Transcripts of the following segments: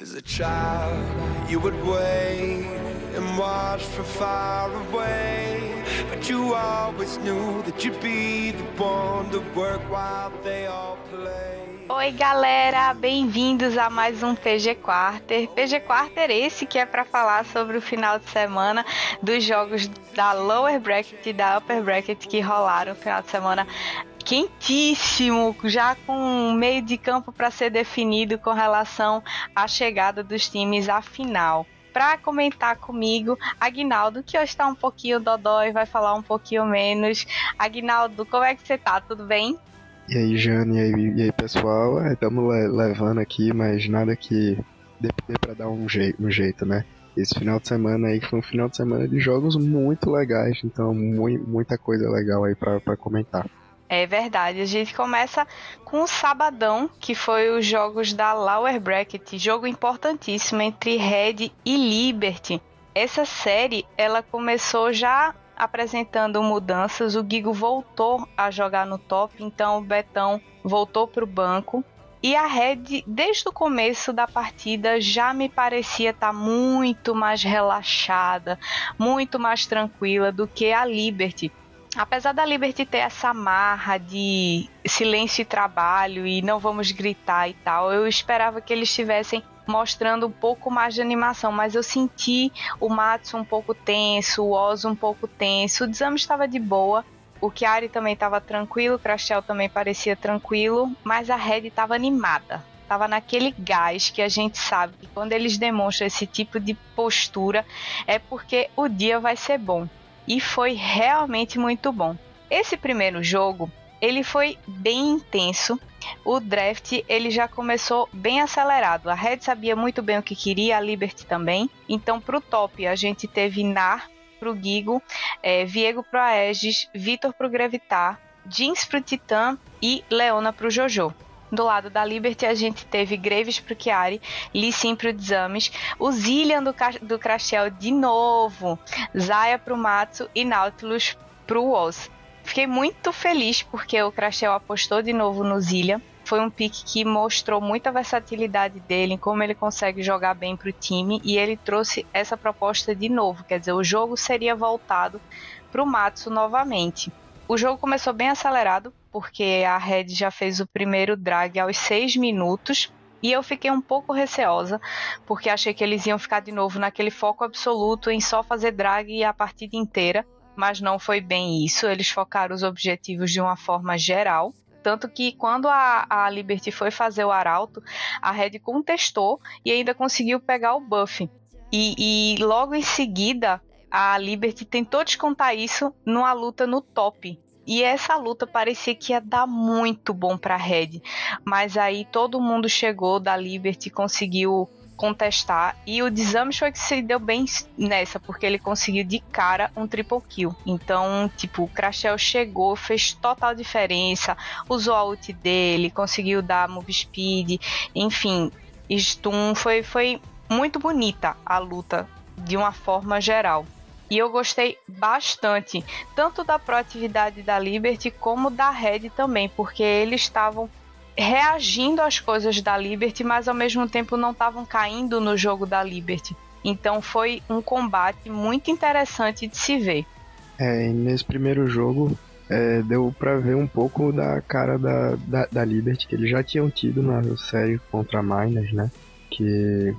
As a child, you would wait and watch from far away. But you always knew that you'd be the one to work while they all play. Oi, galera, bem-vindos a mais um PG Quarter. PG Quarter esse que é para falar sobre o final de semana dos jogos da lower bracket e da upper bracket que rolaram no final de semana quentíssimo, já com meio de campo para ser definido com relação à chegada dos times à final. Para comentar comigo, Agnaldo, que hoje está um pouquinho dodói, vai falar um pouquinho menos. Agnaldo, como é que você tá? Tudo bem? E aí, Jane, e aí, e aí pessoal? Estamos é, levando aqui, mas nada que dê, para dar um, jei um jeito, né? Esse final de semana aí foi um final de semana de jogos muito legais, então mu muita coisa legal aí para comentar. É verdade. A gente começa com o Sabadão, que foi os jogos da Lower Bracket, jogo importantíssimo entre Red e Liberty. Essa série, ela começou já apresentando mudanças. O Gigo voltou a jogar no top, então o Betão voltou para o banco. E a Red, desde o começo da partida, já me parecia estar tá muito mais relaxada, muito mais tranquila do que a Liberty apesar da Liberty ter essa marra de silêncio e trabalho e não vamos gritar e tal, eu esperava que eles estivessem mostrando um pouco mais de animação, mas eu senti o Matsu um pouco tenso, o Oz um pouco tenso, o Desame estava de boa, o Chiari também estava tranquilo, o Crashel também parecia tranquilo, mas a Red estava animada. Tava naquele gás que a gente sabe que quando eles demonstram esse tipo de postura é porque o dia vai ser bom e foi realmente muito bom. Esse primeiro jogo, ele foi bem intenso. O draft ele já começou bem acelerado. A Red sabia muito bem o que queria, a Liberty também. Então, para o top, a gente teve Nar para o Gigo, é, Viego para Aegis, Vitor para o Gravitar, Jeans para o Titã e Leona para o Jojo. Do lado da Liberty, a gente teve Graves pro Chiari, Lee Sin pro Desames, o Zillian do, do Crashel de novo, Zaya pro Matsu e Nautilus pro Woz. Fiquei muito feliz porque o Crashel apostou de novo no Zillian. Foi um pick que mostrou muita versatilidade dele, como ele consegue jogar bem para o time, e ele trouxe essa proposta de novo. Quer dizer, o jogo seria voltado para o Matsu novamente. O jogo começou bem acelerado, porque a Red já fez o primeiro drag aos 6 minutos. E eu fiquei um pouco receosa, porque achei que eles iam ficar de novo naquele foco absoluto em só fazer drag a partida inteira. Mas não foi bem isso, eles focaram os objetivos de uma forma geral. Tanto que quando a, a Liberty foi fazer o arauto, a Red contestou e ainda conseguiu pegar o buff. E, e logo em seguida, a Liberty tentou descontar isso numa luta no top. E essa luta parecia que ia dar muito bom para Red, mas aí todo mundo chegou da Liberty, conseguiu contestar e o Desames foi que se deu bem nessa, porque ele conseguiu de cara um triple kill. Então, tipo, o Crashel chegou, fez total diferença, usou a ult dele, conseguiu dar move speed, enfim, stun, foi, foi muito bonita a luta de uma forma geral. E eu gostei bastante, tanto da proatividade da Liberty como da Red também, porque eles estavam reagindo às coisas da Liberty, mas ao mesmo tempo não estavam caindo no jogo da Liberty. Então foi um combate muito interessante de se ver. É, nesse primeiro jogo é, deu para ver um pouco da cara da, da, da, Liberty que eles já tinham tido na série contra a Miners, né? Que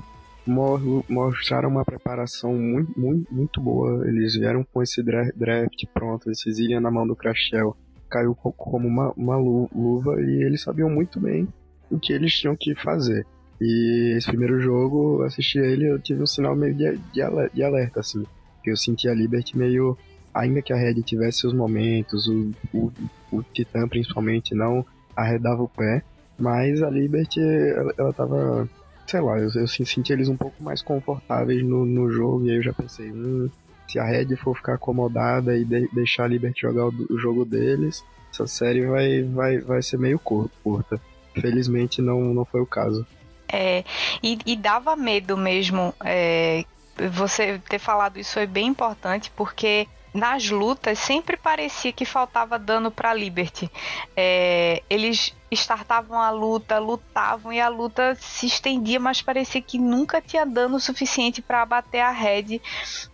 mostraram uma preparação muito, muito, muito boa. Eles vieram com esse draft pronto, esse Zillion na mão do Crashel. Caiu como uma, uma luva e eles sabiam muito bem o que eles tinham que fazer. E esse primeiro jogo, assisti ele, eu tive um sinal meio de, de alerta, assim. Eu senti a Liberty meio. Ainda que a Red tivesse seus momentos, o, o, o Titã principalmente não arredava o pé, mas a Liberty, ela, ela tava sei lá, eu, eu senti eles um pouco mais confortáveis no, no jogo, e aí eu já pensei, hum, se a Red for ficar acomodada e de, deixar a Liberty jogar o, o, jogo deles, essa série vai, vai, vai ser meio curta. Felizmente não, não foi o caso. É, e, e dava medo mesmo. É, você ter falado isso foi bem importante, porque nas lutas sempre parecia que faltava dano para Liberty. É, eles startavam a luta, lutavam e a luta se estendia, mas parecia que nunca tinha dano suficiente para abater a Red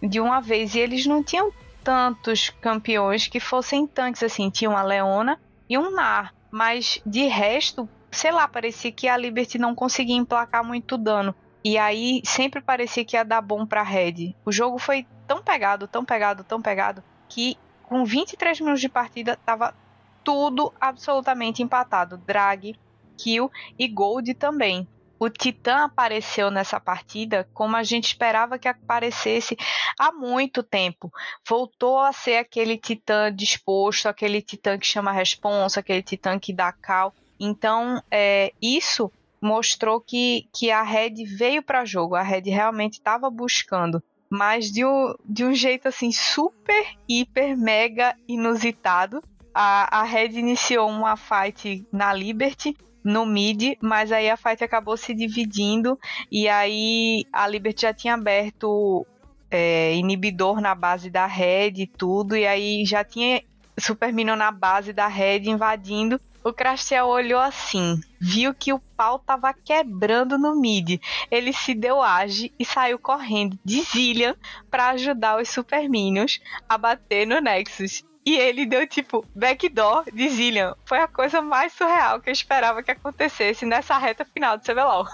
de uma vez. E eles não tinham tantos campeões que fossem tanques assim. Tinha uma Leona e um Nar, mas de resto, sei lá, parecia que a Liberty não conseguia emplacar muito dano. E aí sempre parecia que ia dar bom pra Red. O jogo foi tão pegado, tão pegado, tão pegado, que com 23 minutos de partida tava tudo absolutamente empatado. Drag, kill e gold também. O Titã apareceu nessa partida como a gente esperava que aparecesse há muito tempo. Voltou a ser aquele Titã disposto, aquele Titã que chama responsa, aquele Titã que dá cal. Então, é, isso mostrou que, que a Red veio para jogo. A Red realmente estava buscando mas de um, de um jeito assim super, hiper, mega inusitado. A, a Red iniciou uma fight na Liberty, no mid, mas aí a fight acabou se dividindo e aí a Liberty já tinha aberto é, inibidor na base da Red e tudo, e aí já tinha Super Minion na base da Red invadindo o Crastel olhou assim, viu que o pau tava quebrando no mid. Ele se deu age e saiu correndo de Zillian para ajudar os Super Minions a bater no Nexus. E ele deu tipo backdoor de Zillian. Foi a coisa mais surreal que eu esperava que acontecesse nessa reta final do CBLOL.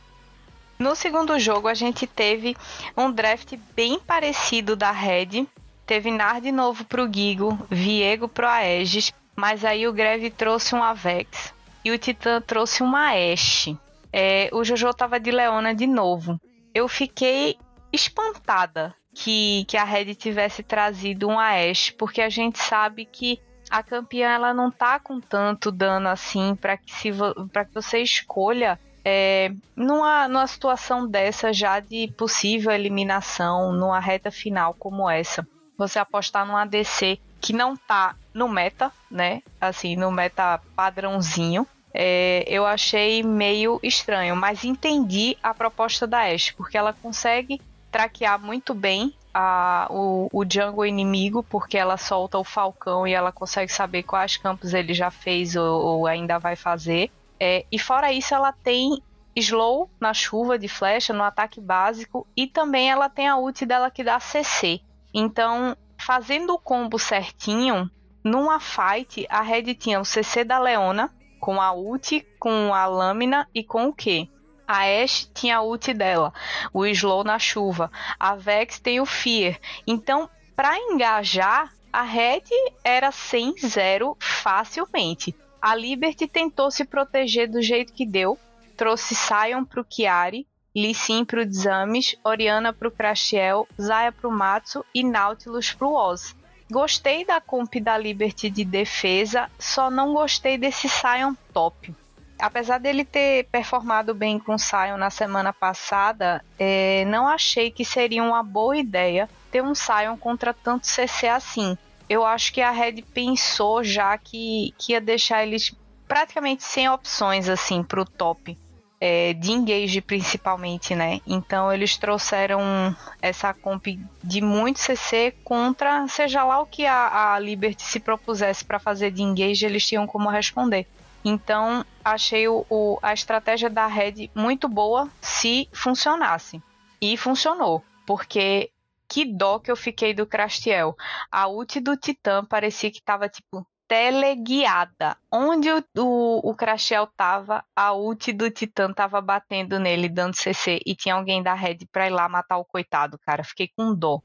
no segundo jogo, a gente teve um draft bem parecido da Red. Teve Nard de novo pro Gigo, Viego pro Aegis, mas aí o Greve trouxe um Avex e o Titã trouxe uma Ashe. É, o Jojo tava de Leona de novo. Eu fiquei espantada que, que a Red tivesse trazido um Ashe, porque a gente sabe que a campeã ela não tá com tanto dano assim para que, se, que você escolha é, numa, numa situação dessa já de possível eliminação, numa reta final como essa. Você apostar num ADC que não tá no meta, né? Assim, no meta padrãozinho. É, eu achei meio estranho, mas entendi a proposta da Ashe, porque ela consegue traquear muito bem a, o, o jungle inimigo, porque ela solta o falcão e ela consegue saber quais campos ele já fez ou, ou ainda vai fazer. É, e fora isso, ela tem slow na chuva de flecha, no ataque básico, e também ela tem a ult dela que dá CC. Então, fazendo o combo certinho, numa fight, a Red tinha o CC da Leona, com a ult, com a lâmina e com o Q. A Ashe tinha a ult dela, o Slow na chuva. A Vex tem o Fear. Então, para engajar, a Red era 100-0 facilmente. A Liberty tentou se proteger do jeito que deu, trouxe Sion pro Chiari, Lee Sin pro Exames, Oriana pro Crashiel, Zaya pro Matsu e Nautilus pro Oz. Gostei da comp da Liberty de defesa, só não gostei desse Sion top. Apesar dele ter performado bem com o Sion na semana passada, é, não achei que seria uma boa ideia ter um Sion contra tanto CC assim. Eu acho que a Red pensou já que, que ia deixar eles praticamente sem opções assim pro top é, de engage principalmente, né? Então eles trouxeram essa comp de muito CC contra seja lá o que a, a Liberty se propusesse para fazer de engage, eles tinham como responder. Então achei o, o, a estratégia da Red muito boa se funcionasse. E funcionou, porque que dó que eu fiquei do Crastiel. A ult do Titã parecia que tava tipo teleguiada. Onde o, o, o Crashel tava, a ult do Titã tava batendo nele, dando CC, e tinha alguém da Red pra ir lá matar o coitado, cara. Fiquei com dó.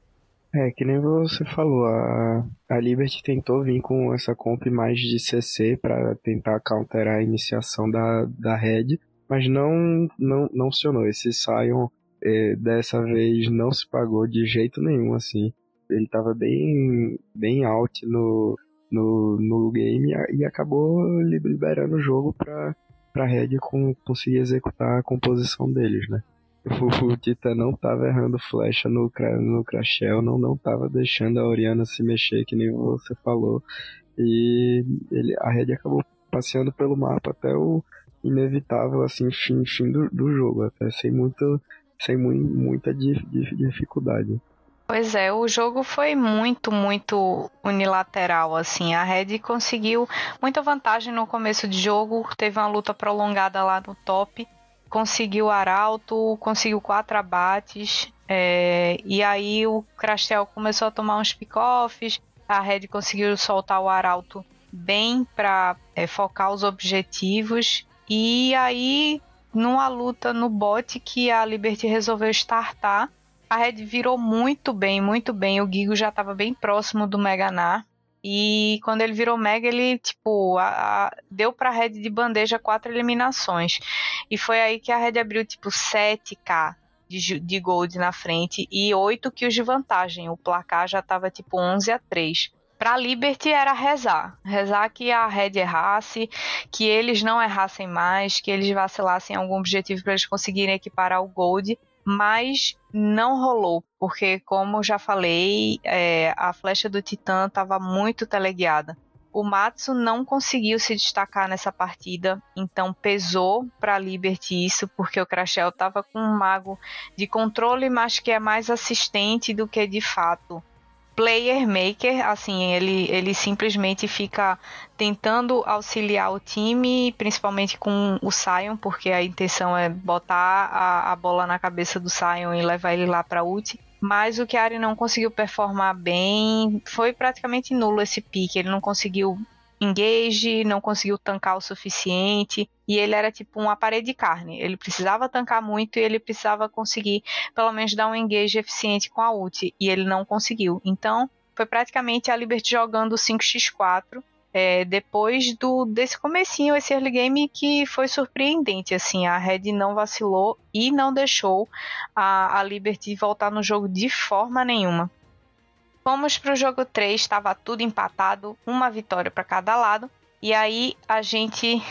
É, que nem você falou, a, a Liberty tentou vir com essa comp mais de CC para tentar counterar a iniciação da, da Red, mas não, não, não funcionou. Esse Sion é, dessa vez não se pagou de jeito nenhum, assim. Ele tava bem, bem out no, no, no game e acabou liberando o jogo para pra Red com, conseguir executar a composição deles, né? O, o Tita não tava errando flecha no, no Crashel, não, não tava deixando a Oriana se mexer, que nem você falou. E ele, a Red acabou passeando pelo mapa até o inevitável assim fim, fim do, do jogo, até sem muito sem muito, muita dificuldade. Pois é, o jogo foi muito, muito unilateral, assim. A Red conseguiu muita vantagem no começo de jogo, teve uma luta prolongada lá no top, conseguiu arauto, conseguiu quatro abates, é, e aí o Crastel começou a tomar uns pick-offs, a Red conseguiu soltar o arauto bem para é, focar os objetivos, e aí numa luta no bot que a Liberty resolveu startar, a Red virou muito bem, muito bem. O Gigo já estava bem próximo do Meganar. E quando ele virou Mega, ele, tipo, a, a, deu pra Red de bandeja quatro eliminações. E foi aí que a Red abriu, tipo, 7k de, de gold na frente e 8 kills de vantagem. O placar já tava, tipo, 11 a 3 Pra Liberty era rezar. Rezar que a Red errasse, que eles não errassem mais, que eles vacilassem em algum objetivo para eles conseguirem equiparar o Gold mas não rolou, porque como já falei, é, a flecha do Titã estava muito teleguiada. O Matsu não conseguiu se destacar nessa partida, então pesou para a Liberty isso, porque o Crashel estava com um mago de controle, mas que é mais assistente do que de fato player maker, assim, ele, ele simplesmente fica tentando auxiliar o time, principalmente com o Sion, porque a intenção é botar a, a bola na cabeça do Sion e levar ele lá para ult. Mas o Chiari não conseguiu performar bem, foi praticamente nulo esse pique, ele não conseguiu engage, não conseguiu tancar o suficiente. E ele era tipo uma parede de carne. Ele precisava tancar muito e ele precisava conseguir pelo menos dar um engage eficiente com a ult. E ele não conseguiu. Então, foi praticamente a Liberty jogando 5x4. É, depois do desse comecinho, esse early game que foi surpreendente, assim, a Red não vacilou e não deixou a, a Liberty voltar no jogo de forma nenhuma. Fomos para o jogo 3, estava tudo empatado, uma vitória para cada lado. E aí a gente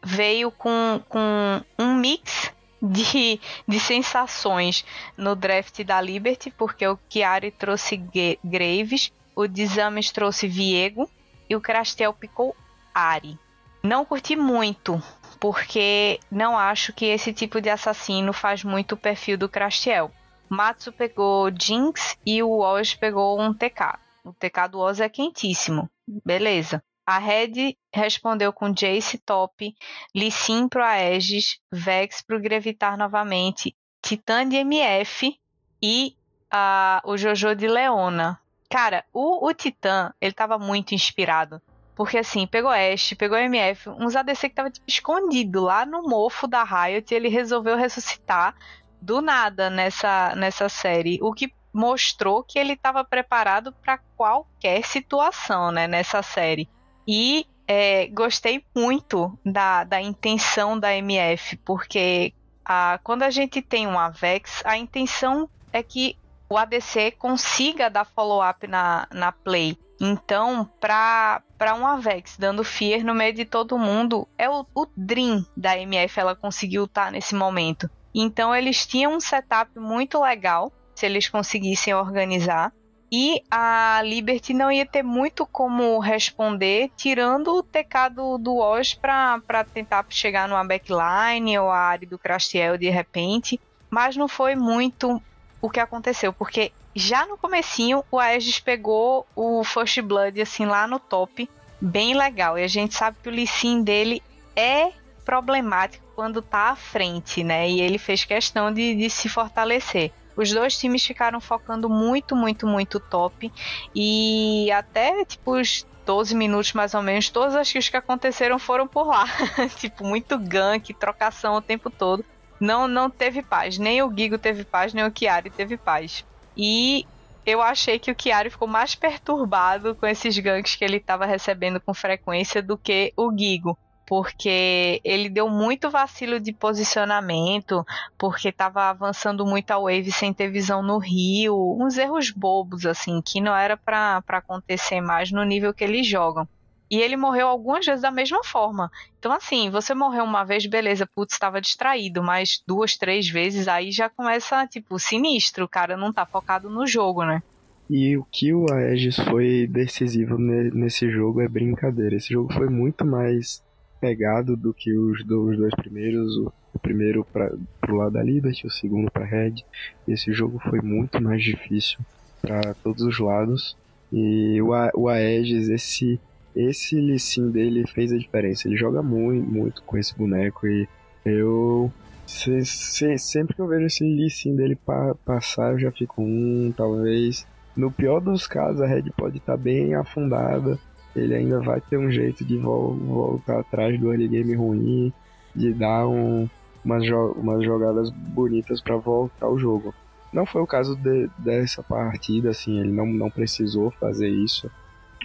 veio com, com um mix de, de sensações no draft da Liberty, porque o Chiari trouxe Graves, o Dizames trouxe Viego e o Crastel picou Ari. Não curti muito, porque não acho que esse tipo de assassino faz muito o perfil do Crastiel. Matsu pegou Jinx e o Oz pegou um TK. O TK do Oz é quentíssimo. Beleza. A Red respondeu com Jace top, Lissin pro Aegis, Vex pro Grevitar novamente, Titã de MF e uh, o Jojo de Leona. Cara, o, o Titã, ele tava muito inspirado. Porque assim, pegou Ashe, pegou MF, uns ADC que tava tipo, escondido lá no mofo da Riot e ele resolveu ressuscitar do nada nessa, nessa série, o que mostrou que ele estava preparado para qualquer situação, né, nessa série. E é, gostei muito da, da intenção da MF, porque a, quando a gente tem um Avex, a intenção é que o ADC consiga dar follow-up na, na play. Então, para um Avex dando fear no meio de todo mundo, é o, o Dream da MF ela conseguiu estar tá nesse momento. Então eles tinham um setup muito legal, se eles conseguissem organizar. E a Liberty não ia ter muito como responder, tirando o TK do, do Oz para tentar chegar numa backline ou a área do Crastiel de repente. Mas não foi muito o que aconteceu, porque já no comecinho o Aegis pegou o First Blood assim lá no top, bem legal. E a gente sabe que o Lee Sin dele é problemático quando tá à frente, né? E ele fez questão de, de se fortalecer. Os dois times ficaram focando muito, muito, muito top. E até, tipo, os 12 minutos mais ou menos, todas as kills que aconteceram foram por lá. tipo, muito gank, trocação o tempo todo. Não, não teve paz. Nem o Gigo teve paz, nem o Chiari teve paz. E eu achei que o Chiari ficou mais perturbado com esses ganks que ele estava recebendo com frequência do que o Gigo porque ele deu muito vacilo de posicionamento, porque estava avançando muito a wave sem ter visão no rio, uns erros bobos assim, que não era para acontecer mais no nível que eles jogam. E ele morreu algumas vezes da mesma forma. Então, assim, você morreu uma vez, beleza, putz, estava distraído, mas duas, três vezes, aí já começa, tipo, sinistro. O cara não tá focado no jogo, né? E o que o Aegis foi decisivo nesse jogo é brincadeira. Esse jogo foi muito mais pegado do que os, dos dois primeiros. O primeiro para pro lado da Liberty, o segundo para Red. Esse jogo foi muito mais difícil para todos os lados. E o, o Aegis, esse esse Lissin dele fez a diferença. Ele joga muito, muito com esse boneco e eu se, se, sempre que eu vejo esse Lissin dele pa, passar, eu já fico um, talvez. No pior dos casos, a Red pode estar tá bem afundada. Ele ainda vai ter um jeito de vo voltar atrás do early game ruim, de dar um, umas, jo umas jogadas bonitas para voltar ao jogo. Não foi o caso de, dessa partida, assim, ele não, não precisou fazer isso.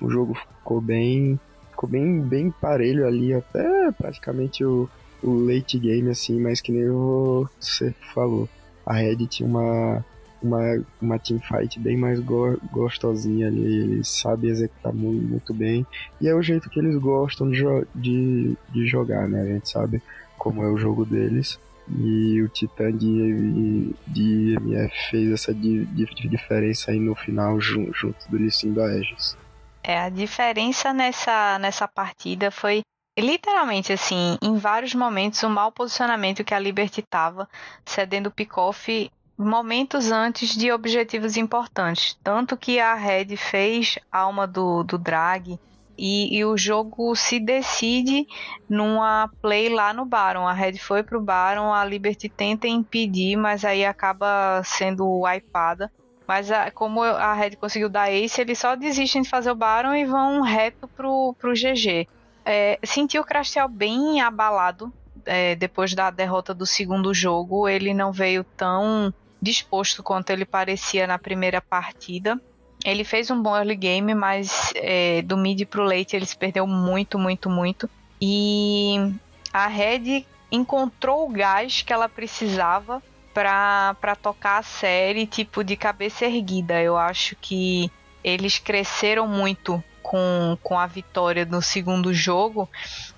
O jogo ficou bem, ficou bem, bem parelho ali, até praticamente o, o late game, assim, mas que nem você falou. A Red tinha uma, uma, uma teamfight bem mais go gostosinha ali, eles sabem executar muito, muito bem, e é o jeito que eles gostam de, de, de jogar, né? A gente sabe como é o jogo deles. E o Titã de, de MF fez essa di, di, diferença aí no final junto, junto do Lissin do Aegis. É, a diferença nessa, nessa partida foi literalmente assim, em vários momentos, o mau posicionamento que a Liberty estava, cedendo o pick-off momentos antes de objetivos importantes. Tanto que a Red fez alma do, do drag e, e, o jogo se decide numa play lá no Baron. A Red foi pro Baron, a Liberty tenta impedir, mas aí acaba sendo wipada. Mas a, como a Red conseguiu dar ace, eles só desistem de fazer o Baron e vão reto pro, pro GG. É, senti o Crastel bem abalado é, depois da derrota do segundo jogo. Ele não veio tão disposto quanto ele parecia na primeira partida. Ele fez um bom early game, mas é, do mid pro late ele se perdeu muito, muito, muito. E a Red encontrou o gás que ela precisava para tocar a série, tipo, de cabeça erguida. Eu acho que eles cresceram muito com, com a vitória no segundo jogo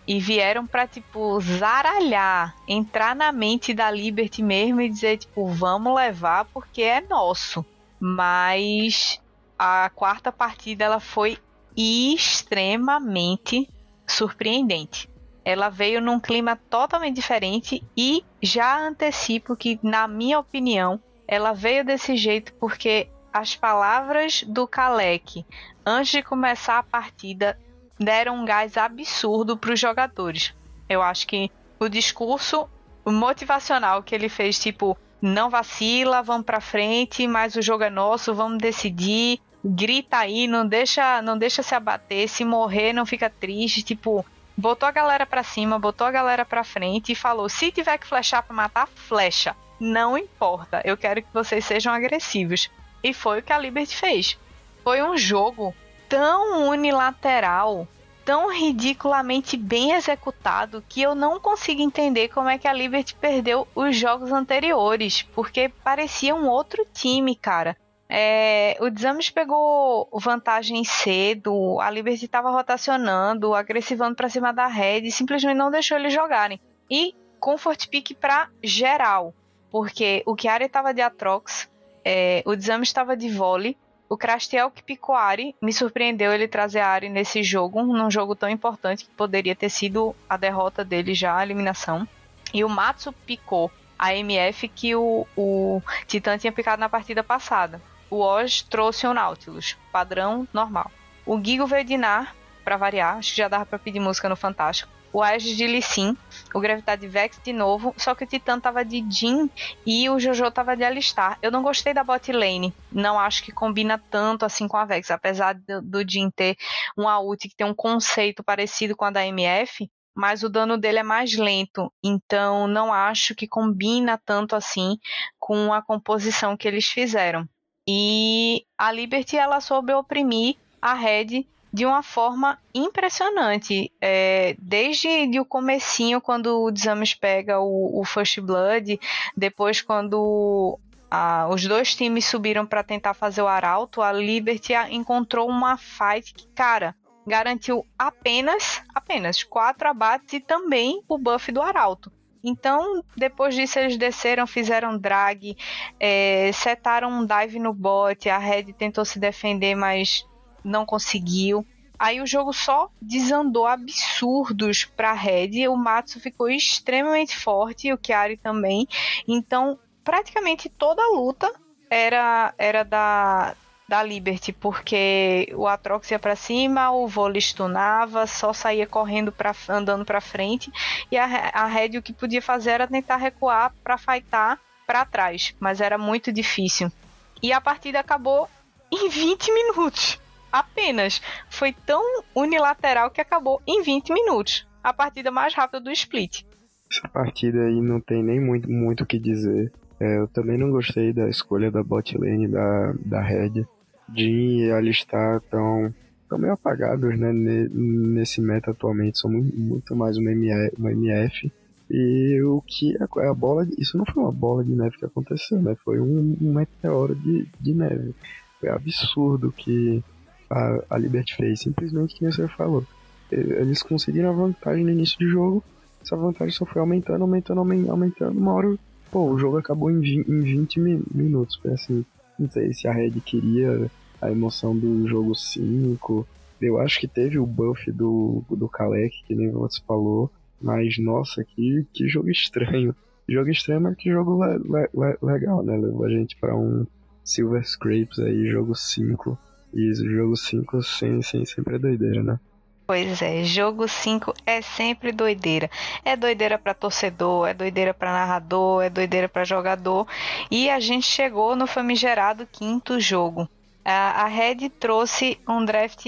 e vieram para tipo zaralhar, entrar na mente da Liberty mesmo e dizer tipo, vamos levar porque é nosso. Mas a quarta partida ela foi extremamente surpreendente. Ela veio num clima totalmente diferente e já antecipo que, na minha opinião, ela veio desse jeito porque as palavras do Kalec antes de começar a partida deram um gás absurdo para os jogadores. Eu acho que o discurso motivacional que ele fez, tipo, não vacila, vamos para frente, mas o jogo é nosso, vamos decidir, grita aí, não deixa, não deixa se abater, se morrer não fica triste, tipo, botou a galera para cima, botou a galera para frente e falou: "Se tiver que flechar para matar, flecha. Não importa, eu quero que vocês sejam agressivos". E foi o que a Liberty fez. Foi um jogo tão unilateral, tão ridiculamente bem executado que eu não consigo entender como é que a Liberty perdeu os jogos anteriores, porque parecia um outro time, cara. É, o Desames pegou vantagem cedo, a Liberty estava rotacionando, agressivando para cima da Red e simplesmente não deixou eles jogarem. E comfort pick para geral, porque o Chiari estava de Atrox, é, o Desames estava de vôlei, o Crastiel que picou a Ari, me surpreendeu ele trazer a Ari nesse jogo, num jogo tão importante que poderia ter sido a derrota dele já, a eliminação. E o Matsu picou a MF que o, o Titã tinha picado na partida passada o Oz trouxe o Nautilus, padrão normal. O Gigo veio de Nar, pra variar, acho que já dava pra pedir música no Fantástico. O Aegis de Lissin, o Gravidade Vex de novo, só que o Titã tava de Jin e o Jojo tava de Alistar. Eu não gostei da bot lane, não acho que combina tanto assim com a Vex, apesar do, do Jin ter um ult que tem um conceito parecido com a da MF, mas o dano dele é mais lento, então não acho que combina tanto assim com a composição que eles fizeram. E a Liberty ela soube oprimir a Red de uma forma impressionante. É, desde o comecinho, quando o Desames pega o, o First Blood, depois quando os dois times subiram para tentar fazer o Arauto, a Liberty encontrou uma fight que, cara, garantiu apenas, apenas quatro abates e também o buff do Arauto. Então, depois disso, eles desceram, fizeram drag, é, setaram um dive no bot. A Red tentou se defender, mas não conseguiu. Aí o jogo só desandou absurdos para Red. O Matsu ficou extremamente forte, o Chiari também. Então, praticamente toda a luta era era da da Liberty, porque o Atrox ia para cima, o vôlei stunava, só saía correndo para andando para frente, e a, a Red o que podia fazer era tentar recuar para fightar para trás, mas era muito difícil. E a partida acabou em 20 minutos. Apenas. Foi tão unilateral que acabou em 20 minutos. A partida mais rápida do split. Essa partida aí não tem nem muito o muito que dizer. É, eu também não gostei da escolha da bot lane da, da Red. Jin e Alistar estão tão meio apagados né, nesse meta atualmente. São muito, muito mais uma, MF, uma MF. E o que a, a, bola. Isso não foi uma bola de neve que aconteceu, né? Foi um, um meteoro de, de neve. Foi absurdo que a, a Liberty fez. Simplesmente que você falou. Eles conseguiram a vantagem no início do jogo. Essa vantagem só foi aumentando, aumentando, aumentando. Uma hora, pô, o jogo acabou em 20, em 20 minutos. Foi assim. Não sei se a Red queria a emoção do jogo 5. Eu acho que teve o buff do, do Kalec, que nem você falou. Mas, nossa, que, que jogo estranho. Jogo estranho, mas que jogo le, le, legal, né? Levou a gente para um Silver Scrapes aí, jogo 5. E o jogo 5 sem, sem, sempre é doideira, né? Pois é, jogo 5 é sempre doideira. É doideira para torcedor, é doideira para narrador, é doideira para jogador. E a gente chegou no famigerado quinto jogo. A, Red trouxe um draft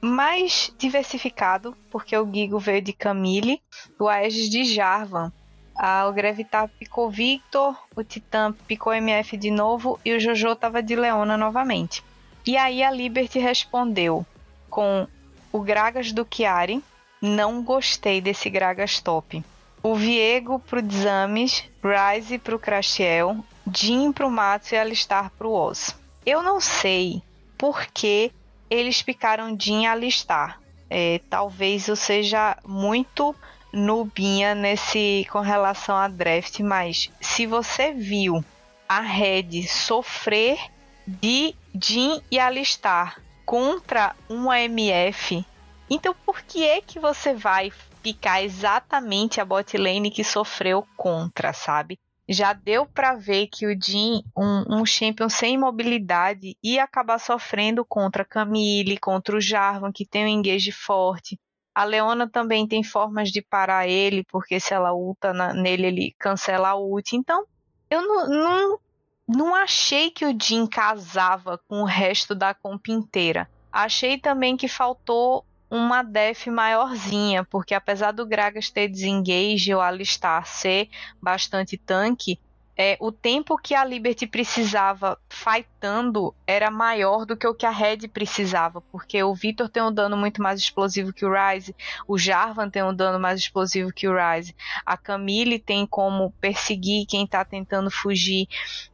mais diversificado, porque o Gigo veio de Camille, o Aegis de Jarvan. A, o Gravitar picou Victor, o Titã picou MF de novo e o Jojo tava de Leona novamente. E aí a Liberty respondeu com o Gragas do Chiari. Não gostei desse Gragas top. O Viego pro Dzames, Rise pro Crashiel, Jin pro Matsu e Alistar pro Oz. Eu não sei por que eles picaram Jin e Alistar. É, talvez eu seja muito nubinha nesse com relação a draft, mas se você viu a Red sofrer de Jin e Alistar contra uma MF, então por que é que você vai picar exatamente a bot lane que sofreu contra, sabe? Já deu para ver que o Jin, um, um champion sem mobilidade, ia acabar sofrendo contra Camille, contra o Jarvan, que tem um engage forte. A Leona também tem formas de parar ele, porque se ela ulta na, nele, ele cancela a ult. Então, eu não, não não achei que o Jin casava com o resto da comp inteira. Achei também que faltou uma def maiorzinha, porque apesar do Gragas ter desengage ou alistar ser bastante tanque, é, o tempo que a Liberty precisava fightando era maior do que o que a Red precisava, porque o Victor tem um dano muito mais explosivo que o Ryze, o Jarvan tem um dano mais explosivo que o Ryze, a Camille tem como perseguir quem está tentando fugir.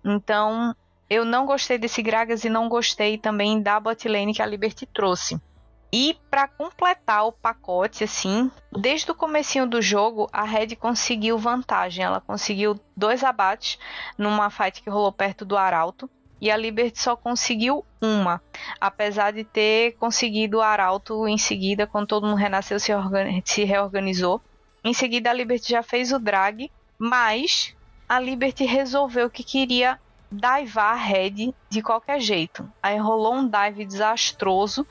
Então, eu não gostei desse Gragas e não gostei também da botlane que a Liberty trouxe. E para completar o pacote, assim, desde o comecinho do jogo, a Red conseguiu vantagem. Ela conseguiu dois abates numa fight que rolou perto do Arauto. E a Liberty só conseguiu uma, apesar de ter conseguido o Arauto em seguida, quando todo mundo renasceu, se, se reorganizou. Em seguida, a Liberty já fez o drag, mas a Liberty resolveu que queria divar a Red de qualquer jeito. Aí rolou um dive desastroso.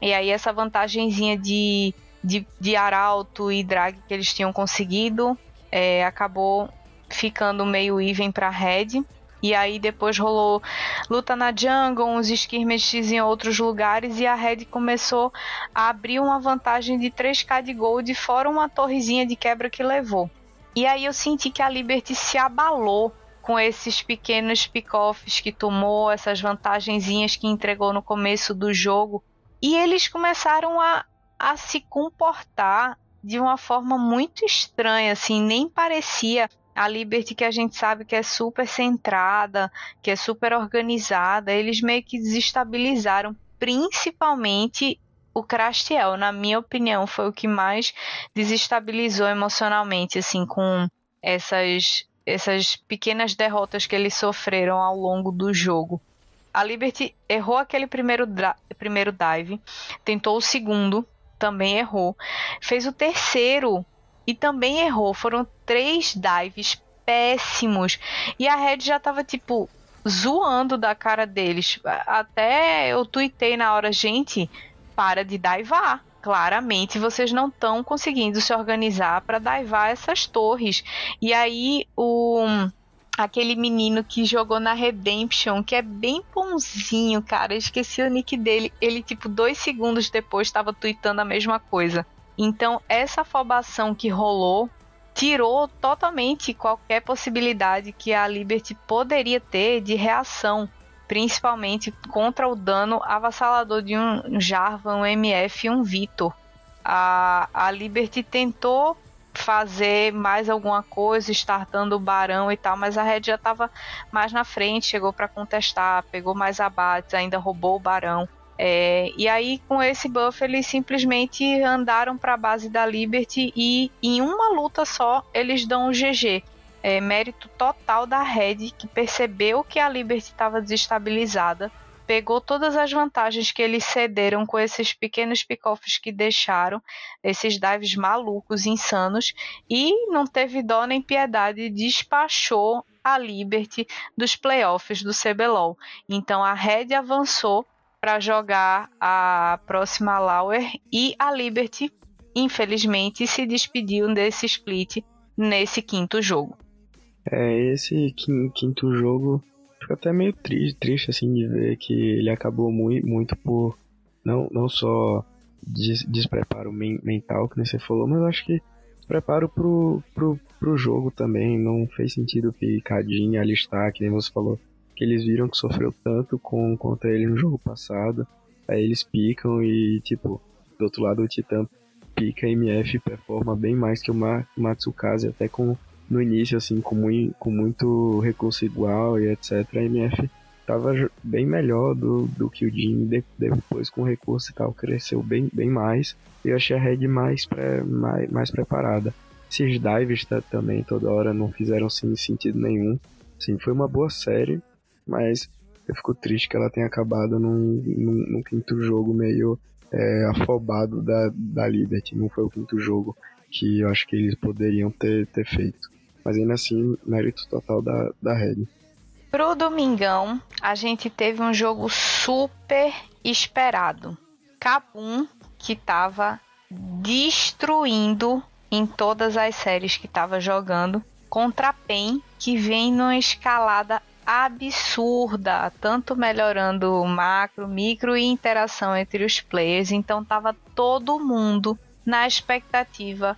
E aí essa vantagenzinha de, de, de arauto e drag que eles tinham conseguido é, acabou ficando meio even para Red. E aí depois rolou luta na jungle, uns skirmishes em outros lugares e a Red começou a abrir uma vantagem de 3k de gold fora uma torrezinha de quebra que levou. E aí eu senti que a Liberty se abalou com esses pequenos pick-offs que tomou, essas vantagenzinhas que entregou no começo do jogo. E eles começaram a, a se comportar de uma forma muito estranha, assim, nem parecia a Liberty que a gente sabe que é super centrada, que é super organizada, eles meio que desestabilizaram, principalmente o Crastiel, na minha opinião, foi o que mais desestabilizou emocionalmente, assim, com essas essas pequenas derrotas que eles sofreram ao longo do jogo. a Liberty errou aquele primeiro, primeiro dive, tentou o segundo, também errou. Fez o terceiro e também errou. Foram três dives péssimos. E a Red já tava tipo zoando da cara deles. Até eu tuitei na hora, gente, para de divar. Claramente vocês não estão conseguindo se organizar para divar essas torres. E aí o aquele menino que jogou na Redemption, que é bem bonzinho, cara. Esqueci o nick dele. Ele, tipo, dois segundos depois estava tweetando a mesma coisa. Então, essa afobação que rolou tirou totalmente qualquer possibilidade que a Liberty poderia ter de reação, principalmente contra o dano avassalador de um Jarvan, um MF e um Vitor. A, a Liberty tentou fazer mais alguma coisa, startando o Barão e tal, mas a Red já estava mais na frente, chegou para contestar, pegou mais abates, ainda roubou o Barão. É, e aí, com esse buff, eles simplesmente andaram para a base da Liberty e em uma luta só eles dão o GG. É, mérito total da Red, que percebeu que a Liberty estava desestabilizada pegou todas as vantagens que eles cederam com esses pequenos pick-offs que deixaram, esses dives malucos, insanos, e não teve dó nem piedade, despachou a Liberty dos playoffs do CBLOL. Então a Red avançou para jogar a próxima Lauer e a Liberty, infelizmente, se despediu desse split nesse quinto jogo. É, esse quinto jogo fico até meio triste, triste assim de ver que ele acabou muito, muito por não, não só des, despreparo men, mental, que nem você falou, mas acho que despreparo pro, pro, pro jogo também. Não fez sentido picadinha alistar, que nem você falou, que eles viram que sofreu tanto com, contra ele no jogo passado. Aí eles picam e, tipo, do outro lado o Titã pica MF performa bem mais que o Matsukaze, até com no início, assim, com, muito, com muito recurso igual e etc., a MF tava bem melhor do, do que o Jim, de, depois com recurso e tal, cresceu bem, bem mais, e eu achei a Red mais, pré, mais, mais preparada. Esses dives tá, também, toda hora, não fizeram assim, sentido nenhum. Sim, foi uma boa série, mas eu fico triste que ela tenha acabado num, num, num quinto jogo meio é, afobado da, da Liberty. Não foi o quinto jogo que eu acho que eles poderiam ter, ter feito. Mas ainda assim, mérito total da, da Red. Pro domingão, a gente teve um jogo super esperado. Kabum, que tava destruindo em todas as séries que tava jogando, contra PEN, que vem numa escalada absurda, tanto melhorando macro, micro e interação entre os players. Então tava todo mundo na expectativa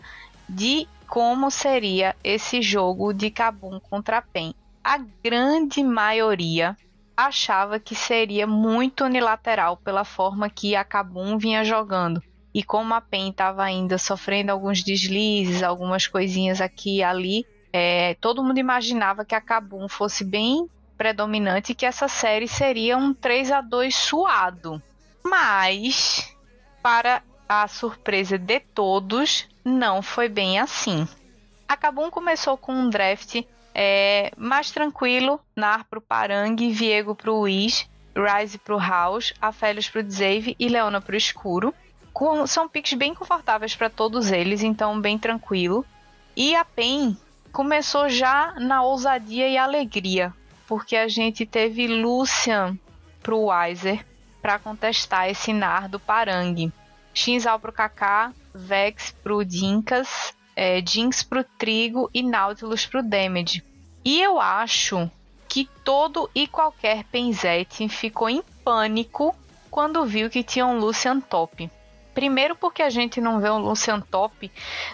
de como seria esse jogo de Kabum contra PEN. A grande maioria achava que seria muito unilateral pela forma que a Kabum vinha jogando. E como a PEN estava ainda sofrendo alguns deslizes, algumas coisinhas aqui e ali, é, todo mundo imaginava que a Kabum fosse bem predominante e que essa série seria um 3 a 2 suado. Mas, para a surpresa de todos, não foi bem assim. A Kabum começou com um draft é, mais tranquilo, Nar pro Parang, Viego pro Wiz, Rise pro House, Aphelios pro Dzave e Leona pro Escuro. Com, são picks bem confortáveis para todos eles, então bem tranquilo. E a PEN começou já na ousadia e alegria, porque a gente teve Lucian pro Weiser para contestar esse Nar do Parang. Shinzal pro Kaká, Vex pro Dinkas, é, Jinx pro Trigo e Nautilus pro Damage. E eu acho que todo e qualquer Penzete ficou em pânico quando viu que tinha um Lucian top. Primeiro porque a gente não vê um Lucian top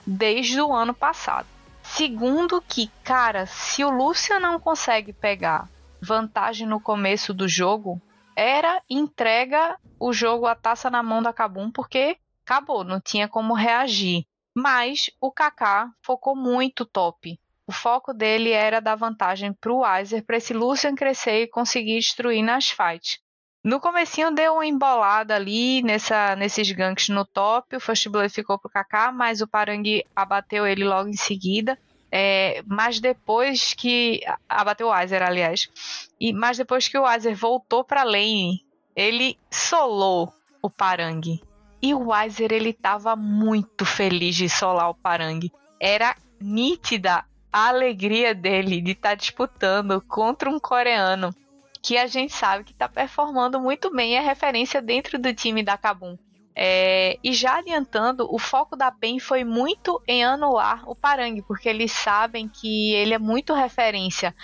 desde o ano passado. Segundo que, cara, se o Lucian não consegue pegar vantagem no começo do jogo, era entrega o jogo a taça na mão da Kabum porque acabou, não tinha como reagir. Mas o Kaká focou muito top. O foco dele era dar vantagem para o Weiser para esse Lucian crescer e conseguir destruir nas fights. No comecinho deu uma embolada ali nessa, nesses ganks no top. O First Blood ficou pro Kaká, mas o Parangue abateu ele logo em seguida. É, mas depois que. Abateu o Weiser, aliás. E, mas depois que o Weiser voltou pra lane, ele solou o Parangue. E o Weiser, ele tava muito feliz de solar o Parangue. Era nítida a alegria dele de estar tá disputando contra um coreano que a gente sabe que está performando muito bem é referência dentro do time da Kabum. É, e já adiantando, o foco da PEN foi muito em anular o Parangue, porque eles sabem que ele é muito referência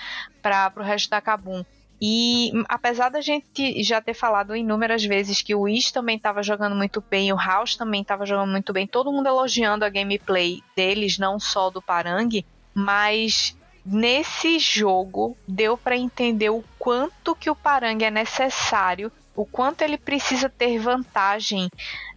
para o resto da Kabum. E apesar da gente já ter falado inúmeras vezes que o Ish também estava jogando muito bem, o House também estava jogando muito bem, todo mundo elogiando a gameplay deles, não só do Parangue, mas nesse jogo deu para entender o quanto que o Parangue é necessário o quanto ele precisa ter vantagem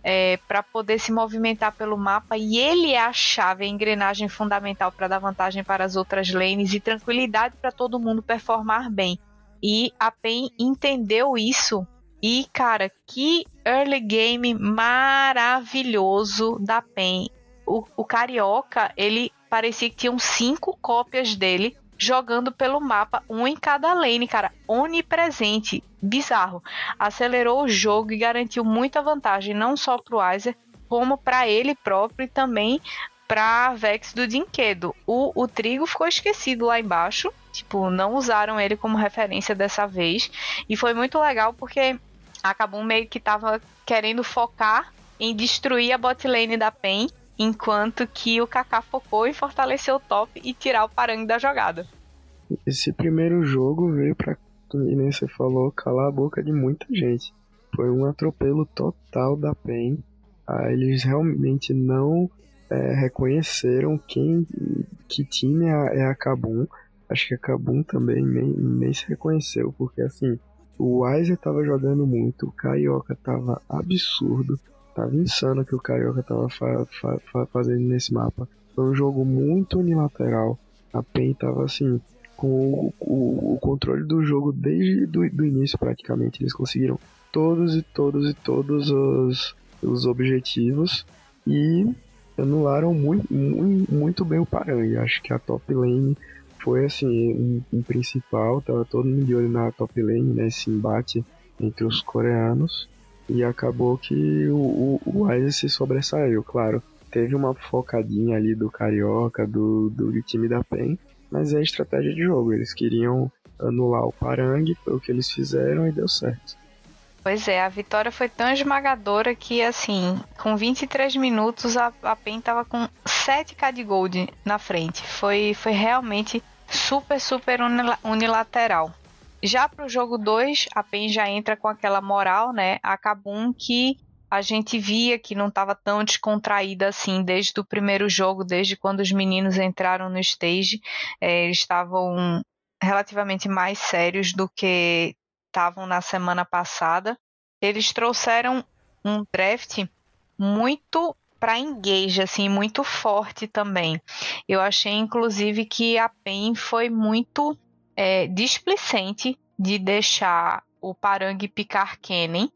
é, para poder se movimentar pelo mapa e ele é a chave, a engrenagem fundamental para dar vantagem para as outras lanes e tranquilidade para todo mundo performar bem. E a PEN entendeu isso e, cara, que early game maravilhoso da PEN. O, o Carioca, ele parecia que tinham cinco cópias dele jogando pelo mapa, um em cada lane, cara, onipresente, bizarro. Acelerou o jogo e garantiu muita vantagem, não só pro Weiser, como para ele próprio e também pra Vex do Dinquedo. O, o Trigo ficou esquecido lá embaixo, tipo, não usaram ele como referência dessa vez, e foi muito legal porque acabou meio que tava querendo focar em destruir a bot lane da PEN enquanto que o Kaká focou em fortalecer o top e tirar o Parangue da jogada. Esse primeiro jogo veio pra, como nem você falou, calar a boca de muita gente. Foi um atropelo total da PEN. Ah, eles realmente não é, reconheceram quem que time é, é a Kabum. Acho que a Kabum também nem, nem se reconheceu, porque assim, o Weiser tava jogando muito, o Carioca tava absurdo, Tava insano que o Carioca tava fa fa fa fazendo nesse mapa. Foi um jogo muito unilateral. A PEN tava assim, com o, o, o controle do jogo desde do, início praticamente. Eles conseguiram todos e todos e todos os, os objetivos e anularam muito, muito, bem o Parangue. Acho que a top lane foi assim, um, um, principal, tava todo mundo de olho na top lane, né, esse embate entre os coreanos. E acabou que o, o, o se sobressaiu, claro. Teve uma focadinha ali do Carioca, do, do time da PEN, mas é estratégia de jogo. Eles queriam anular o Parangue, foi o que eles fizeram e deu certo. Pois é, a vitória foi tão esmagadora que, assim, com 23 minutos, a, a PEN tava com 7k de gold na frente. Foi, foi realmente super, super unilateral. Já para o jogo 2, a PEN já entra com aquela moral, né? A Kabum que a gente via que não estava tão descontraída assim desde o primeiro jogo, desde quando os meninos entraram no stage. É, eles estavam relativamente mais sérios do que estavam na semana passada. Eles trouxeram um draft muito para engage, assim, muito forte também. Eu achei, inclusive, que a PEN foi muito é, displicente de deixar o Parangue picar Kennen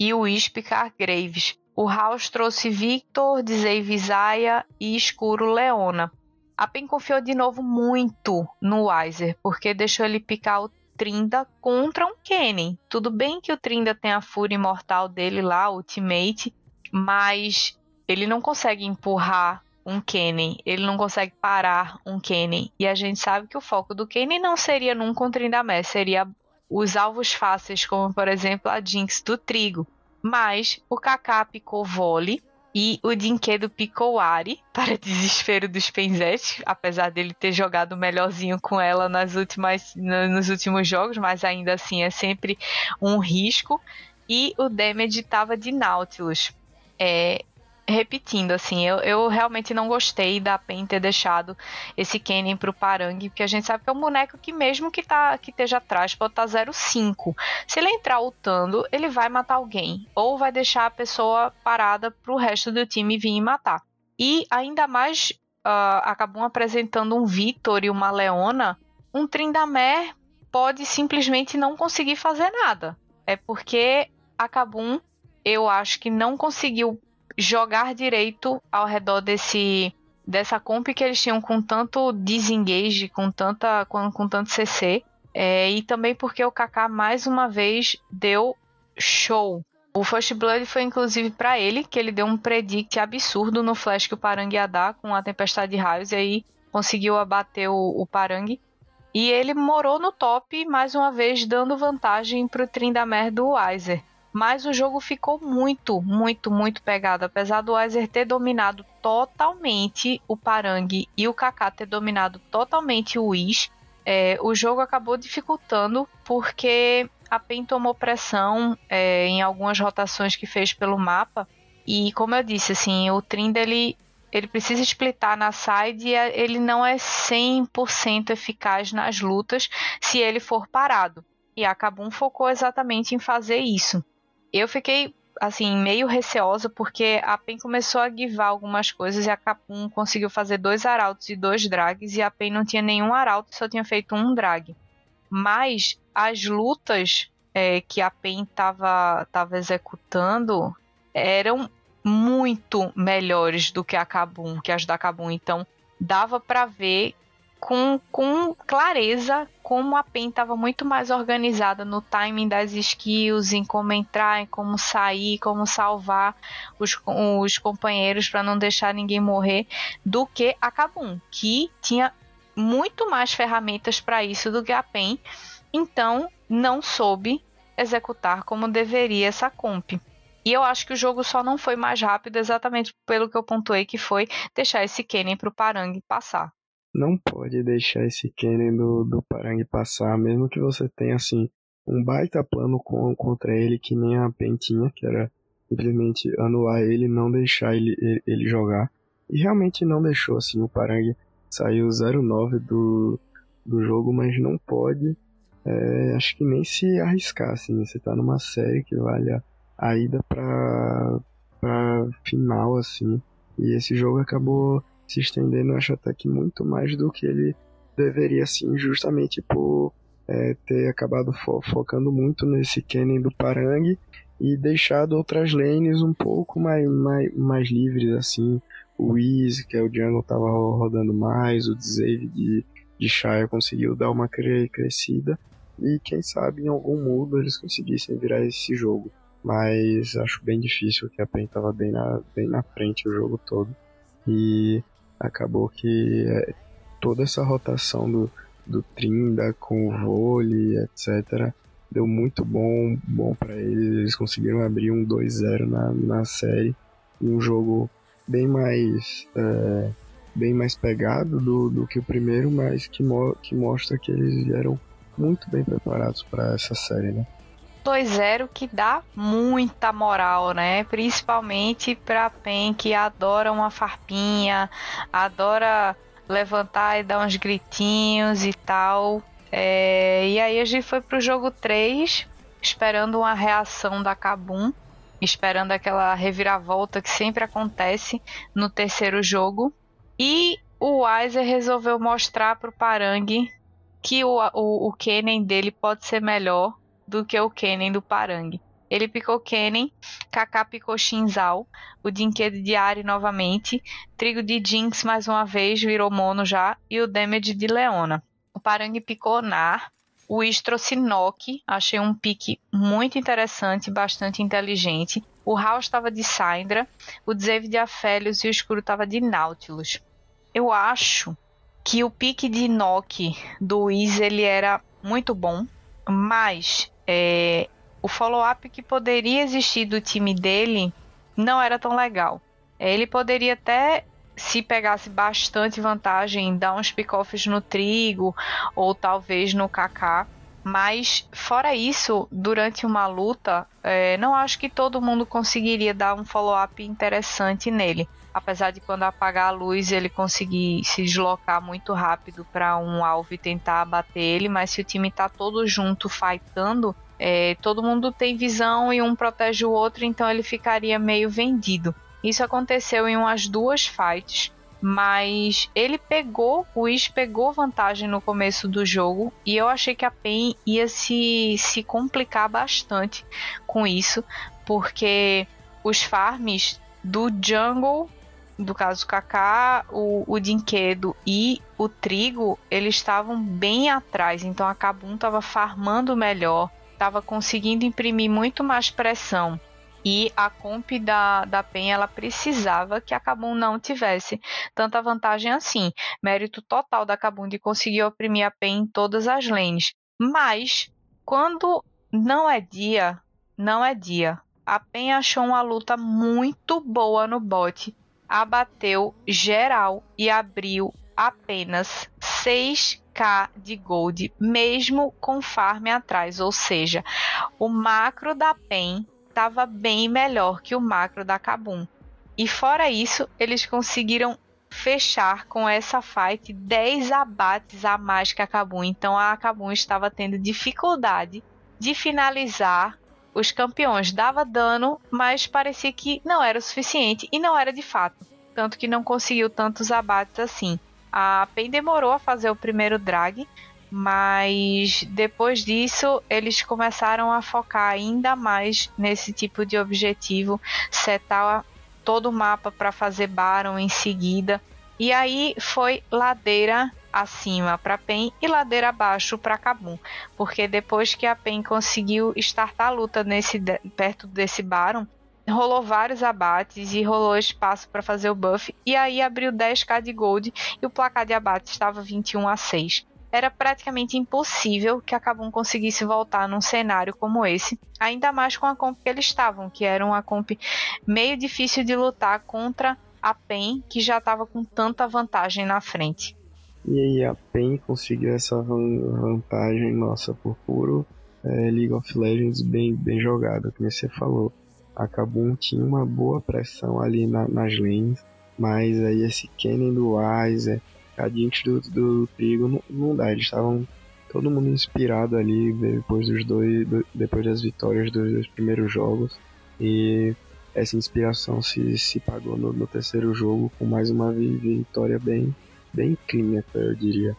e o Is picar Graves. O House trouxe Victor, Dzave Isaiah e Escuro Leona. A PEN confiou de novo muito no Weiser, porque deixou ele picar o Trinda contra um Kennen. Tudo bem que o Trinda tem a fúria imortal dele lá, Ultimate, mas ele não consegue empurrar um Kennen, ele não consegue parar um Kennen. E a gente sabe que o foco do Kennen não seria num contra Indamé, seria os alvos fáceis, como por exemplo a Jinx do Trigo. Mas o Kaká picou vole e o Dinquedo picou Ari, para desespero dos Penzetes, apesar dele ter jogado melhorzinho com ela nas últimas, nos últimos jogos, mas ainda assim é sempre um risco. E o Damage estava de Nautilus. É, repetindo, assim, eu, eu realmente não gostei da PEN ter deixado esse Kennen pro Parangue, porque a gente sabe que é um boneco que mesmo que, tá, que esteja atrás pode estar tá 0,5. Se ele entrar lutando, ele vai matar alguém, ou vai deixar a pessoa parada pro resto do time vir e matar. E ainda mais uh, acabam apresentando um Vitor e uma Leona, um Trindamer pode simplesmente não conseguir fazer nada. É porque a Kabum, eu acho que não conseguiu jogar direito ao redor desse dessa comp que eles tinham com tanto disengage, com, tanta, com, com tanto CC. É, e também porque o Kaká mais uma vez deu show. O First Blood foi inclusive para ele, que ele deu um predict absurdo no flash que o Parang ia dar com a tempestade de raios e aí conseguiu abater o, o Parang. E ele morou no top, mais uma vez dando vantagem pro Trindamer do Weiser. Mas o jogo ficou muito, muito, muito pegado. Apesar do Weiser ter dominado totalmente o Parang e o Kaká ter dominado totalmente o Whis, é, o jogo acabou dificultando porque a PEN tomou pressão é, em algumas rotações que fez pelo mapa. E como eu disse, assim, o Trind ele, ele precisa splitar na side e ele não é 100% eficaz nas lutas se ele for parado. E a Kabum focou exatamente em fazer isso. Eu fiquei assim, meio receosa, porque a PEN começou a guivar algumas coisas e a Capum conseguiu fazer dois arautos e dois drags, e a PEN não tinha nenhum arauto, só tinha feito um drag. Mas as lutas é, que a PEN estava tava executando eram muito melhores do que a Kabum, que as da Kabum. Então, dava para ver com, com clareza como a PEN estava muito mais organizada no timing das skills, em como entrar, em como sair, como salvar os, os companheiros para não deixar ninguém morrer, do que a Kabum, que tinha muito mais ferramentas para isso do que a PEN, então não soube executar como deveria essa comp. E eu acho que o jogo só não foi mais rápido exatamente pelo que eu pontuei, que foi deixar esse Kennen para o Parang passar não pode deixar esse Kennen do, do Parang passar, mesmo que você tenha assim um baita plano com, contra ele, que nem a Pentinha, que era simplesmente anular ele, não deixar ele, ele, ele jogar. E realmente não deixou, assim, o Parang saiu 0-9 do, do jogo, mas não pode, é, acho que nem se arriscar, assim, você tá numa série que vale a, a ida pra, pra final, assim, e esse jogo acabou se estendendo, acho até que muito mais do que ele deveria, sim, justamente por é, ter acabado fo focando muito nesse Kennen do Parang e deixado outras lanes um pouco mais, mais, mais livres, assim. O Easy, que é o jungle, tava rodando mais, o Dzave de, de Shire conseguiu dar uma cre crescida. E quem sabe em algum mundo eles conseguissem virar esse jogo. Mas acho bem difícil, que a PEN tava bem na, bem na frente o jogo todo. E acabou que é, toda essa rotação do, do Trinda com o vôlei, etc., deu muito bom, bom para eles. Eles conseguiram abrir um 2-0 na, na série. E um jogo bem mais. É, bem mais pegado do, do que o primeiro, mas que, mo que mostra que eles vieram muito bem preparados para essa série, né? 2-0 que dá muita moral, né? Principalmente pra PEN que adora uma farpinha, adora levantar e dar uns gritinhos e tal. É, e aí a gente foi pro jogo 3, esperando uma reação da Kabum, esperando aquela reviravolta que sempre acontece no terceiro jogo. E o Weiser resolveu mostrar pro Parang que o, o, o Kennen dele pode ser melhor do que o Kennen do Parang. Ele picou Kennen, Kaká picou Shinzal, o Dinquedo de Ari novamente, Trigo de Jinx mais uma vez, virou mono já, e o Damage de Leona. O Parang picou Nar, o Is trouxe Noki, achei um pique muito interessante, bastante inteligente. O House estava de Syndra, o Dzeve de Aphelios e o Escuro estava de Nautilus. Eu acho que o pique de Noki do Is ele era muito bom, mas é, o follow-up que poderia existir do time dele não era tão legal. É, ele poderia até, se pegasse bastante vantagem, dar uns pick-offs no Trigo ou talvez no KK. Mas, fora isso, durante uma luta, é, não acho que todo mundo conseguiria dar um follow-up interessante nele. Apesar de quando apagar a luz ele conseguir se deslocar muito rápido para um alvo e tentar abater ele, mas se o time tá todo junto fightando, é, todo mundo tem visão e um protege o outro, então ele ficaria meio vendido. Isso aconteceu em umas duas fights mas ele pegou, o Wish pegou vantagem no começo do jogo e eu achei que a PEN ia se, se complicar bastante com isso, porque os farms do jungle do caso do Kaká, o, o Dinquedo e o Trigo, eles estavam bem atrás. Então a Cabum estava farmando melhor, estava conseguindo imprimir muito mais pressão. E a comp da, da PEN ela precisava que a Kabum não tivesse tanta vantagem assim. Mérito total da Kabum de conseguir oprimir a PEN em todas as lanes. Mas quando não é dia, não é dia. A PEN achou uma luta muito boa no bot, abateu geral e abriu apenas 6k de gold, mesmo com farm atrás. Ou seja, o macro da PEN estava bem melhor que o macro da Kabum. E fora isso, eles conseguiram fechar com essa fight 10 abates a mais que a Kabum. Então a Kabum estava tendo dificuldade de finalizar os campeões. Dava dano, mas parecia que não era o suficiente e não era de fato. Tanto que não conseguiu tantos abates assim. A PEN demorou a fazer o primeiro drag, mas depois disso eles começaram a focar ainda mais nesse tipo de objetivo, setar todo o mapa para fazer Baron em seguida. E aí foi ladeira acima para PEN e ladeira abaixo para Kabum, porque depois que a PEN conseguiu startar a luta nesse perto desse Baron, rolou vários abates e rolou espaço para fazer o buff. E aí abriu 10k de gold e o placar de abate estava 21 a 6 era praticamente impossível que a Kabum conseguisse voltar num cenário como esse, ainda mais com a comp que eles estavam, que era uma comp meio difícil de lutar contra a PEN, que já estava com tanta vantagem na frente. E aí a PEN conseguiu essa vantagem, nossa, por puro é, League of Legends bem, bem jogado, como você falou. A Kabum tinha uma boa pressão ali na, nas lanes, mas aí esse Kennen do Weiser a gente do, do Trigo não, não dá. Eles estavam todo mundo inspirado ali depois dos dois, do, depois das vitórias dos dois primeiros jogos e essa inspiração se, se pagou no, no terceiro jogo com mais uma vitória bem bem clínica, eu diria.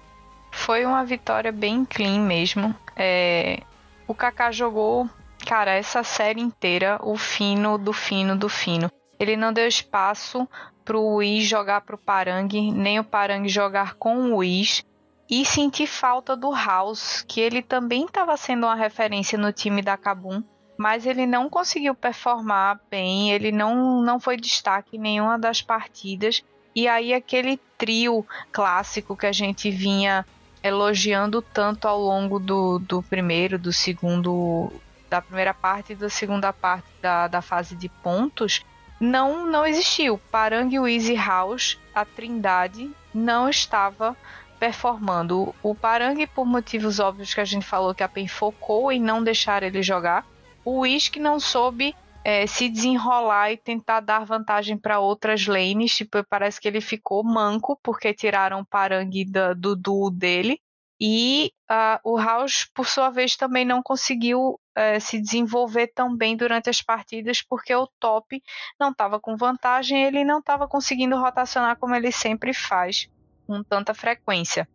Foi uma vitória bem clean mesmo. É, o Kaká jogou, cara, essa série inteira o fino do fino do fino. Ele não deu espaço pro Whis jogar pro Parang, nem o Parang jogar com o Whis. E senti falta do House, que ele também estava sendo uma referência no time da Kabum, mas ele não conseguiu performar bem, ele não, não foi destaque em nenhuma das partidas. E aí aquele trio clássico que a gente vinha elogiando tanto ao longo do, do primeiro, do segundo, da primeira parte e da segunda parte da, da fase de pontos, não não existiu. Parang, Wiz e House, a trindade, não estava performando. O Parang, por motivos óbvios que a gente falou, que a PEN focou em não deixar ele jogar. O que não soube é, se desenrolar e tentar dar vantagem para outras lanes. Tipo, parece que ele ficou manco porque tiraram o Parang do duo dele. E uh, o House, por sua vez, também não conseguiu uh, se desenvolver tão bem durante as partidas porque o top não estava com vantagem, ele não estava conseguindo rotacionar como ele sempre faz, com tanta frequência.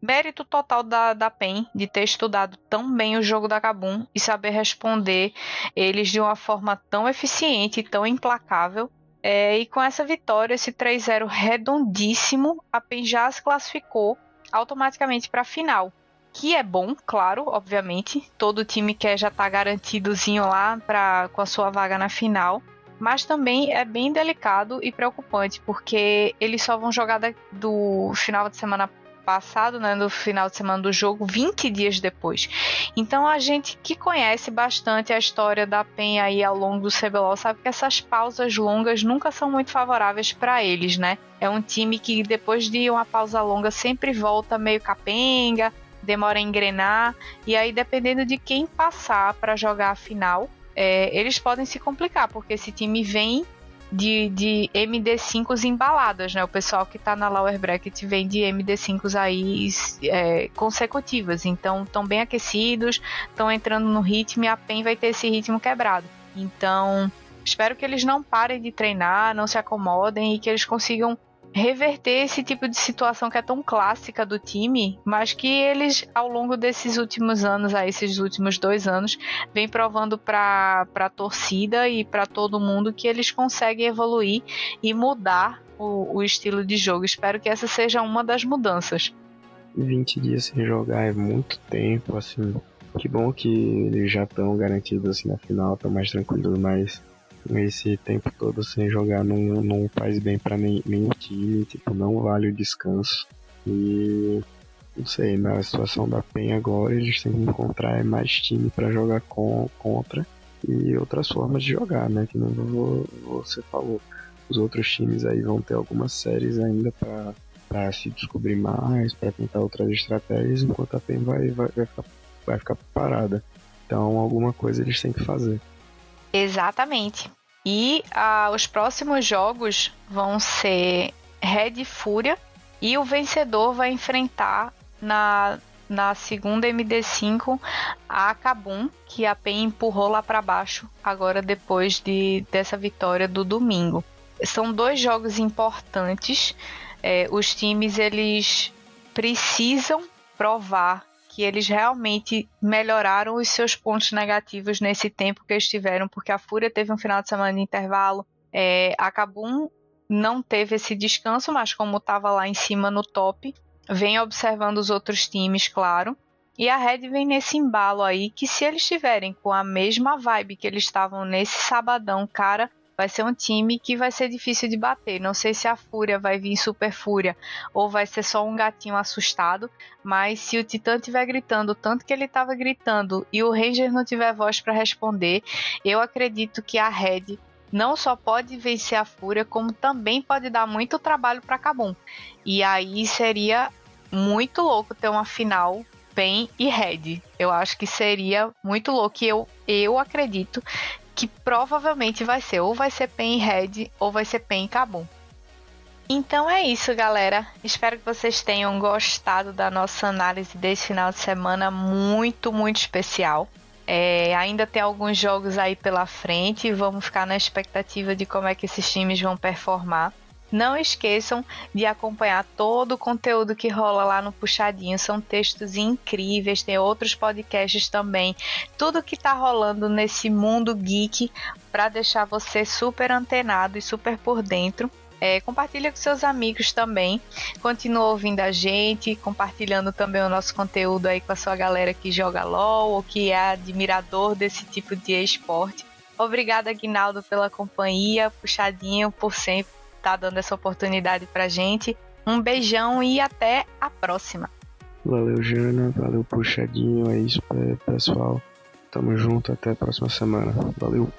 Mérito total da, da PEN de ter estudado tão bem o jogo da Kabum e saber responder eles de uma forma tão eficiente e tão implacável. É, e com essa vitória, esse 3-0 redondíssimo, a PEN já se classificou automaticamente para a final. Que é bom, claro, obviamente. Todo time quer já estar tá garantidozinho lá pra, com a sua vaga na final. Mas também é bem delicado e preocupante, porque eles só vão jogar do final de semana passado, né, no final de semana do jogo, 20 dias depois. Então a gente que conhece bastante a história da PEN aí ao longo do CBLOL sabe que essas pausas longas nunca são muito favoráveis para eles, né? É um time que depois de uma pausa longa sempre volta meio capenga, demora a engrenar e aí dependendo de quem passar para jogar a final, é, eles podem se complicar porque esse time vem de, de MD5s embaladas, né? O pessoal que tá na lower bracket vem de MD5s aí é, consecutivas, então estão bem aquecidos, estão entrando no ritmo e a PEN vai ter esse ritmo quebrado. Então, espero que eles não parem de treinar, não se acomodem e que eles consigam reverter esse tipo de situação que é tão clássica do time, mas que eles, ao longo desses últimos anos, aí, esses últimos dois anos, vem provando para a torcida e para todo mundo que eles conseguem evoluir e mudar o, o estilo de jogo. Espero que essa seja uma das mudanças. 20 dias sem jogar é muito tempo, assim. Que bom que eles já estão garantidos assim na final, estão mais tranquilos, mas esse tempo todo sem jogar não, não faz bem para nenhum time, tipo, não vale o descanso. E não sei, na situação da PEN agora eles têm que encontrar mais time para jogar com, contra e outras formas de jogar, né? Que não você falou. Os outros times aí vão ter algumas séries ainda para se descobrir mais, para tentar outras estratégias, enquanto a PEN vai, vai, vai, ficar, vai ficar parada. Então alguma coisa eles têm que fazer. Exatamente. E ah, os próximos jogos vão ser Red Fúria. E o vencedor vai enfrentar na, na segunda MD5 a Kabum, que a PEN empurrou lá para baixo agora depois de, dessa vitória do domingo. São dois jogos importantes. É, os times eles precisam provar que eles realmente melhoraram os seus pontos negativos nesse tempo que eles tiveram, porque a Fúria teve um final de semana de intervalo, é, a Kabum não teve esse descanso, mas como estava lá em cima no top, vem observando os outros times, claro. E a Red vem nesse embalo aí que se eles estiverem com a mesma vibe que eles estavam nesse sabadão, cara, vai ser um time que vai ser difícil de bater. Não sei se a Fúria vai vir super Fúria ou vai ser só um gatinho assustado, mas se o Titã estiver gritando tanto que ele estava gritando e o Ranger não tiver voz para responder, eu acredito que a Red não só pode vencer a Fúria, como também pode dar muito trabalho para Kabum. E aí seria muito louco ter uma final PEN e Red. Eu acho que seria muito louco. E eu, eu acredito que provavelmente vai ser ou vai ser PEN Red ou vai ser PEN e Kabum. Então é isso, galera. Espero que vocês tenham gostado da nossa análise desse final de semana muito, muito especial. É, ainda tem alguns jogos aí pela frente e vamos ficar na expectativa de como é que esses times vão performar. Não esqueçam de acompanhar todo o conteúdo que rola lá no Puxadinho. São textos incríveis, tem outros podcasts também. Tudo que tá rolando nesse mundo geek para deixar você super antenado e super por dentro. É, compartilha com seus amigos também. Continua ouvindo a gente, compartilhando também o nosso conteúdo aí com a sua galera que joga LOL ou que é admirador desse tipo de esporte. Obrigada, Guinaldo, pela companhia, puxadinho por sempre tá dando essa oportunidade pra gente. Um beijão e até a próxima. Valeu, Jana. Valeu, puxadinho. É isso, pessoal. Tamo junto. Até a próxima semana. Valeu.